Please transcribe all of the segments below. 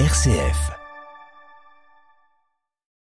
RCF.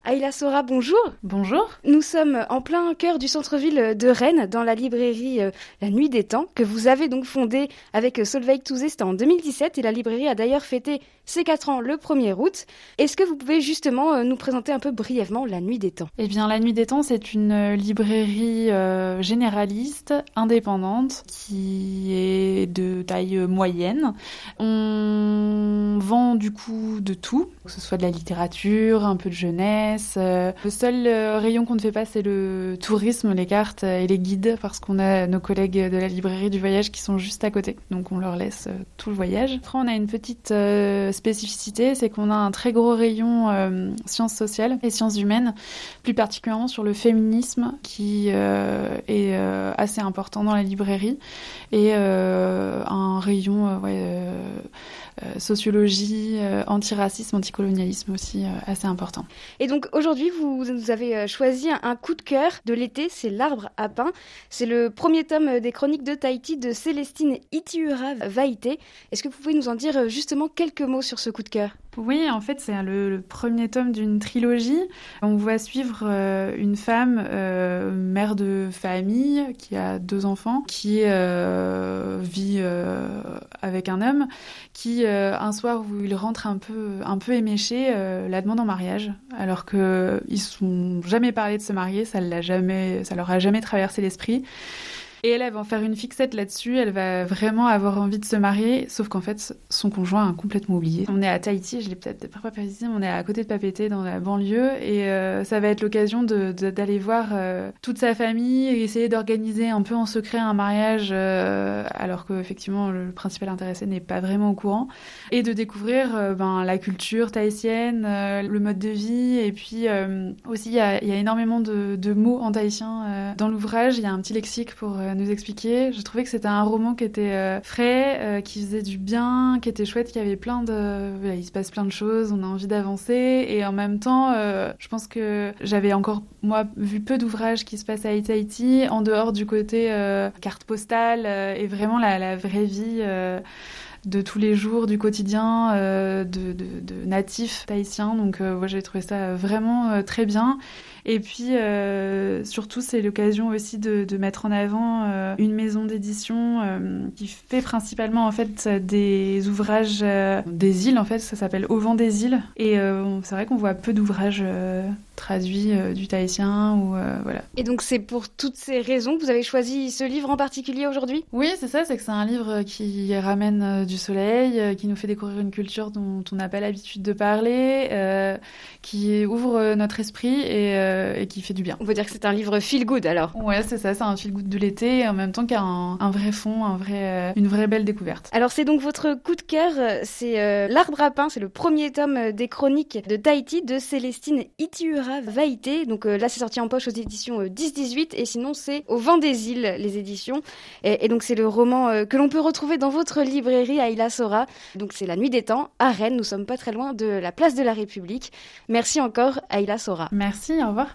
Aïla Sora, bonjour. Bonjour. Nous sommes en plein cœur du centre-ville de Rennes, dans la librairie euh, La Nuit des Temps, que vous avez donc fondée avec Solveig Touzé, c'était en 2017, et la librairie a d'ailleurs fêté ses 4 ans le 1er août. Est-ce que vous pouvez justement euh, nous présenter un peu brièvement La Nuit des Temps? Eh bien, La Nuit des Temps, c'est une librairie euh, généraliste, indépendante, qui est de taille moyenne. On vend du coup de tout, que ce soit de la littérature, un peu de jeunesse. Euh, Le seul euh, rayon qu'on ne fait pas, c'est le tourisme, les cartes et les guides, parce qu'on a nos collègues de la librairie du voyage qui sont juste à côté. Donc on leur laisse euh, tout le voyage. Après, on a une petite spécificité, c'est qu'on a un très gros rayon sciences sociales et sciences humaines, plus particulièrement sur le féminisme, qui est assez important dans la librairie, et un rayon sociologie, euh, antiracisme, anticolonialisme aussi euh, assez important. Et donc aujourd'hui, vous, vous avez euh, choisi un coup de cœur de l'été, c'est L'Arbre à pain. C'est le premier tome des chroniques de Tahiti de Célestine Itiura Vaïté. Est-ce que vous pouvez nous en dire euh, justement quelques mots sur ce coup de cœur? Oui, en fait, c'est le, premier tome d'une trilogie. On va suivre euh, une femme, euh, mère de famille, qui a deux enfants, qui euh, vit avec un homme, qui un soir où il rentre un peu, un peu éméché, la demande en mariage, alors que ils sont jamais parlé de se marier, ça l'a jamais, ça leur a jamais traversé l'esprit. Et elle, elle va en faire une fixette là-dessus, elle va vraiment avoir envie de se marier, sauf qu'en fait, son conjoint a complètement oublié. On est à Tahiti, je l'ai peut-être pas précisé, on est à côté de Papeete, dans la banlieue, et euh, ça va être l'occasion d'aller voir euh, toute sa famille et essayer d'organiser un peu en secret un mariage, euh, alors qu'effectivement, le principal intéressé n'est pas vraiment au courant, et de découvrir euh, ben, la culture tahitienne, le mode de vie, et puis aussi, il y a, énormément de, mots en tahitien dans l'ouvrage, il y a un petit lexique pour nous expliquer. Je trouvais que c'était un roman qui était euh, frais, euh, qui faisait du bien, qui était chouette, qui avait plein de... il se passe plein de choses, on a envie d'avancer, et en même temps, euh, je pense que j'avais encore, moi, vu peu d'ouvrages qui se passent à Tahiti, en dehors du côté carte postale, et vraiment la, vraie vie... de tous les jours, du quotidien, de, natifs tahitiens. Donc, euh, j'ai trouvé ça vraiment très bien. Et puis, euh, surtout, c'est l'occasion aussi de, de mettre en avant euh, une maison d'édition euh, qui fait principalement en fait des ouvrages des îles. En fait, ça s'appelle Au vent des îles. Et c'est vrai qu'on voit peu d'ouvrages traduits du tahitien ou voilà. Et donc c'est pour toutes ces raisons que vous avez choisi ce livre en particulier aujourd'hui? Oui, c'est ça, c'est que c'est un livre qui ramène du soleil, qui nous fait découvrir une culture dont on n'a pas l'habitude de parler, euh, qui ouvre notre esprit et, euh, et qui fait du bien. On peut dire que c'est un livre feel good alors. Ouais, c'est ça, c'est un fil goutte de l'été et en même temps qu'il y a un, un vrai fond, un vrai, euh, une vraie belle découverte. Alors c'est donc votre coup de cœur, euh, c'est euh, L'Arbre à pain, c'est le premier tome euh, des chroniques de Tahiti de Célestine Itiura Vaïté. Donc euh, là c'est sorti en poche aux éditions euh, 10-18 et sinon c'est Au vent des îles les éditions. Et, et donc c'est le roman euh, que l'on peut retrouver dans votre librairie à Ila Sora. Donc c'est La Nuit des Temps à Rennes, nous sommes pas très loin de la place de la République. Merci encore Aïla Sora. Merci, au revoir.